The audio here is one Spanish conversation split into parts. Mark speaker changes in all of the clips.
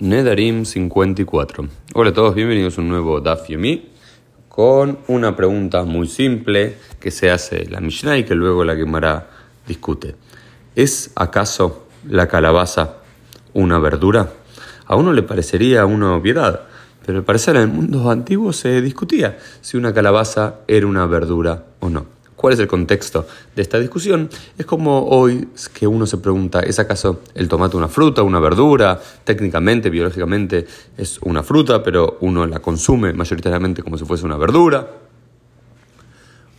Speaker 1: Nedarim 54. Hola a todos, bienvenidos a un nuevo Daf Yomi con una pregunta muy simple que se hace la Mishnah y que luego la Gemara discute. ¿Es acaso la calabaza una verdura? A uno le parecería una obviedad, pero al parecer en el mundo antiguo se discutía si una calabaza era una verdura o no. ¿Cuál es el contexto de esta discusión? Es como hoy que uno se pregunta, ¿es acaso el tomate una fruta, una verdura? Técnicamente, biológicamente es una fruta, pero uno la consume mayoritariamente como si fuese una verdura.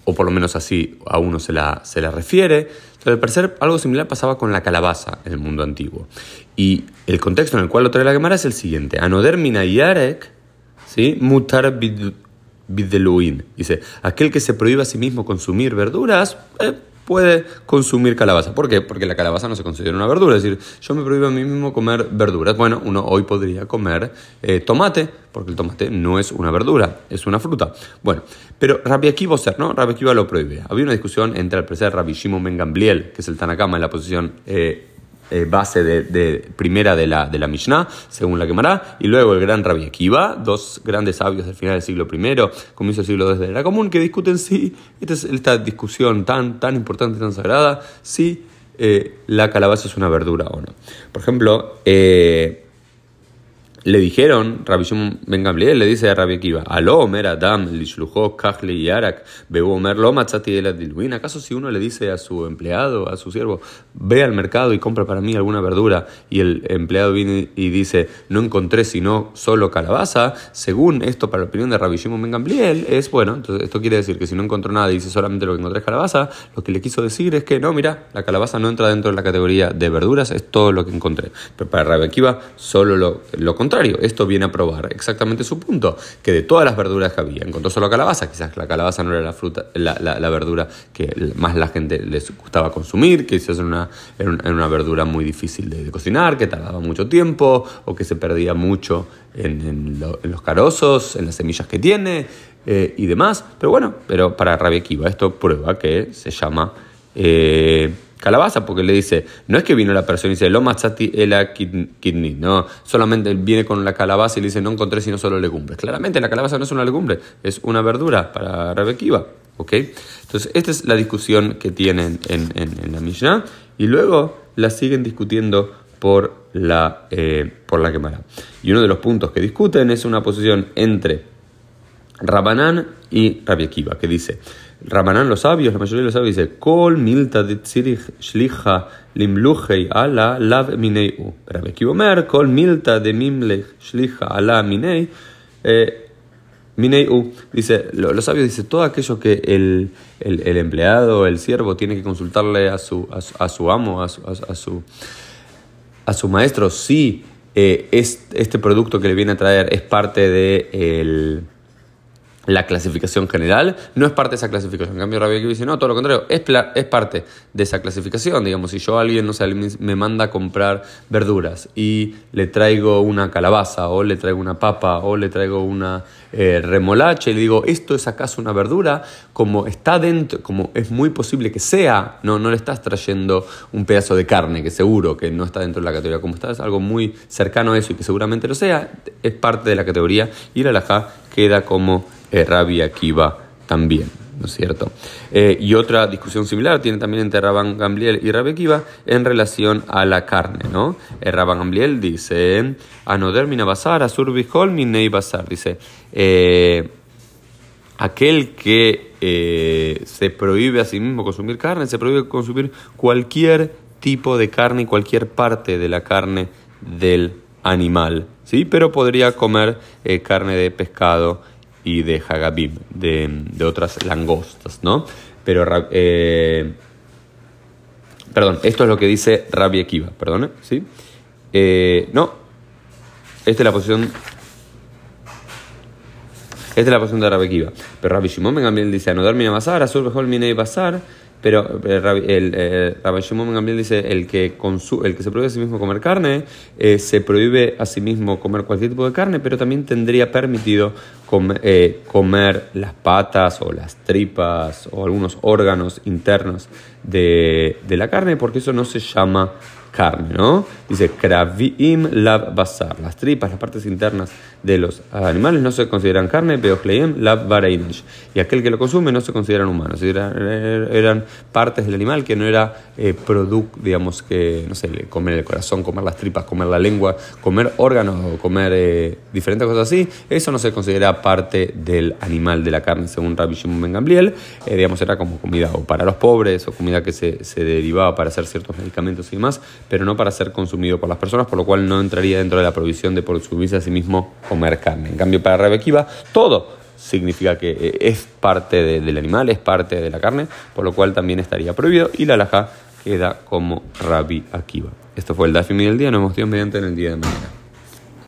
Speaker 1: O por lo menos así a uno se la, se la refiere. Al parecer, algo similar pasaba con la calabaza en el mundo antiguo. Y el contexto en el cual lo trae la Gemara es el siguiente. Anodermina yarek, ¿sí? Mutar Bideluin. Dice, aquel que se prohíbe a sí mismo consumir verduras, eh, puede consumir calabaza. ¿Por qué? Porque la calabaza no se considera una verdura. Es decir, yo me prohíbo a mí mismo comer verduras. Bueno, uno hoy podría comer eh, tomate, porque el tomate no es una verdura, es una fruta. Bueno, pero Rabbi Akiva ¿no? Rabbi Akiva lo prohíbe. Había una discusión entre el presidente Rabbi Shimon Ben Gamliel, que es el Tanakama en la posición eh, eh, base de, primera de la, de la Mishnah, según la quemará, y luego el gran Rabbi Akiva, dos grandes sabios del final del siglo I, comienzo del siglo II de la común, que discuten si, esta, es, esta discusión tan, tan importante, tan sagrada, si eh, la calabaza es una verdura o no. Por ejemplo, eh, le dijeron, Rabbi Shimon Ben Gamliel le dice a Rabbi Akiva, Aló, Omer Adam, Lishlujo, Kachli Yarak, Bebu Omer Lo Matzati el ¿Acaso si uno le dice a su empleado, a su siervo, ve al mercado y compra para mí alguna verdura, y el empleado viene y dice, no encontré sino solo calabaza, según esto, para la opinión de Rabbi Shimon Ben Gamliel, es bueno, entonces esto quiere decir que si no encontró nada y dice solamente lo que encontré es calabaza, lo que le quiso decir es que no, mira, la calabaza no entra dentro de la categoría de verduras, es todo lo que encontré. Pero para Rabbi Akiva, solo lo, lo Esto viene a probar exactamente su punto, que de todas las verduras que había, encontró solo calabaza, quizás la calabaza no era la, fruta, la, verdura que más la gente les gustaba consumir, quizás era una, una verdura muy difícil de, cocinar, que tardaba mucho tiempo o que se perdía mucho en, los carozos, en las semillas que tiene eh, y demás. Pero bueno, pero para Rabia Kiva esto prueba que se llama... Eh, calabaza, porque le dice, no es que vino la persona y dice, lo mazzati la kidney, no, solamente viene con la calabaza y le dice, no encontré sino solo legumbres. Claramente la calabaza no es una legumbre, es una verdura para Rebekiva, ¿ok? Entonces, esta es la discusión que tienen en, la Mishnah y luego la siguen discutiendo por la, eh, por la. Y uno de los puntos que discuten es una posición entre Rabanán y Rabbi que dice, Rabanán los sabios, la mayoría de los sabios dice, Kol milta de shlicha limluchei ala lav minei Rabbi Kiva Kol milta de mimlech shlicha ala minei eh, Minei dice, los sabios dice, todo aquello que el, el, empleado, el siervo, tiene que consultarle a su, a su, amo, a su, a, su, a su maestro, si eh, es, este producto que le viene a traer es parte de el la clasificación general, no es parte de esa clasificación. En cambio, Rabbi Akiva dice, no, todo lo contrario, es, es parte de esa clasificación. Digamos, si yo a alguien, no sé, me manda a comprar verduras y le traigo una calabaza, o le traigo una papa, o le traigo una eh, remolacha, y le digo, ¿esto es acaso una verdura? Como está dentro, como es muy posible que sea, no, no le estás trayendo un pedazo de carne, que seguro que no está dentro de la categoría, como está, es algo muy cercano a eso y que seguramente lo sea, es parte de la categoría, y la alajá queda como eh, Rabbi también. ¿no es cierto? Eh, y otra discusión similar tiene también entre Rabban Gamliel y Rabbi Akiva en relación a la carne, ¿no? Eh, Rabban Gamliel dice, Anodermina basar, asur minei basar, dice, eh, aquel que se prohíbe a sí mismo consumir carne, se prohíbe consumir cualquier tipo de carne y cualquier parte de la carne del animal, ¿sí? Pero podría comer carne de pescado y de Hagabib, de, de otras langostas, ¿no? Pero, eh, perdón, esto es lo que dice Rabbi Akiva, perdón, ¿sí? Eh, no, esta es la posición esta es la posición de Rabbi Akiva. Pero Rabbi Shimon también dice, no darme a basar, azul mejor minei basar, pero el, el, Rabbi Shimon dice, el que, el que se prohíbe a sí mismo comer carne, eh, se prohíbe a sí mismo comer cualquier tipo de carne, pero también tendría permitido eh, comer las patas o las tripas o algunos órganos internos de, de la carne, porque eso no se llama carne, ¿no? Dice, Kravim lab basar. Las tripas, las partes internas de los animales no se consideran carne, Beocleim lab bareinish. Y aquel que lo consume no se consideran humanos. Eran, eran partes del animal que no era eh, producto, digamos, que, no sé, comer el corazón, comer las tripas, comer la lengua, comer órganos comer eh, diferentes cosas así. Eso no se considera parte del animal de la carne, según Rabbi Shimon Ben Gamliel. Eh, digamos, era como comida o para los pobres o comida que se, se derivaba para hacer ciertos medicamentos y demás, pero no para ser consumido por las personas, por lo cual no entraría dentro de la provisión de por subirse a sí mismo comer carne. En cambio, para Rebequiva, todo significa que eh, es parte del animal, es parte de la carne, por lo cual también estaría prohibido y la alhaja queda como Rabbi Akiva. Esto fue el Dafimi del día, nos vemos mediante en el día de mañana.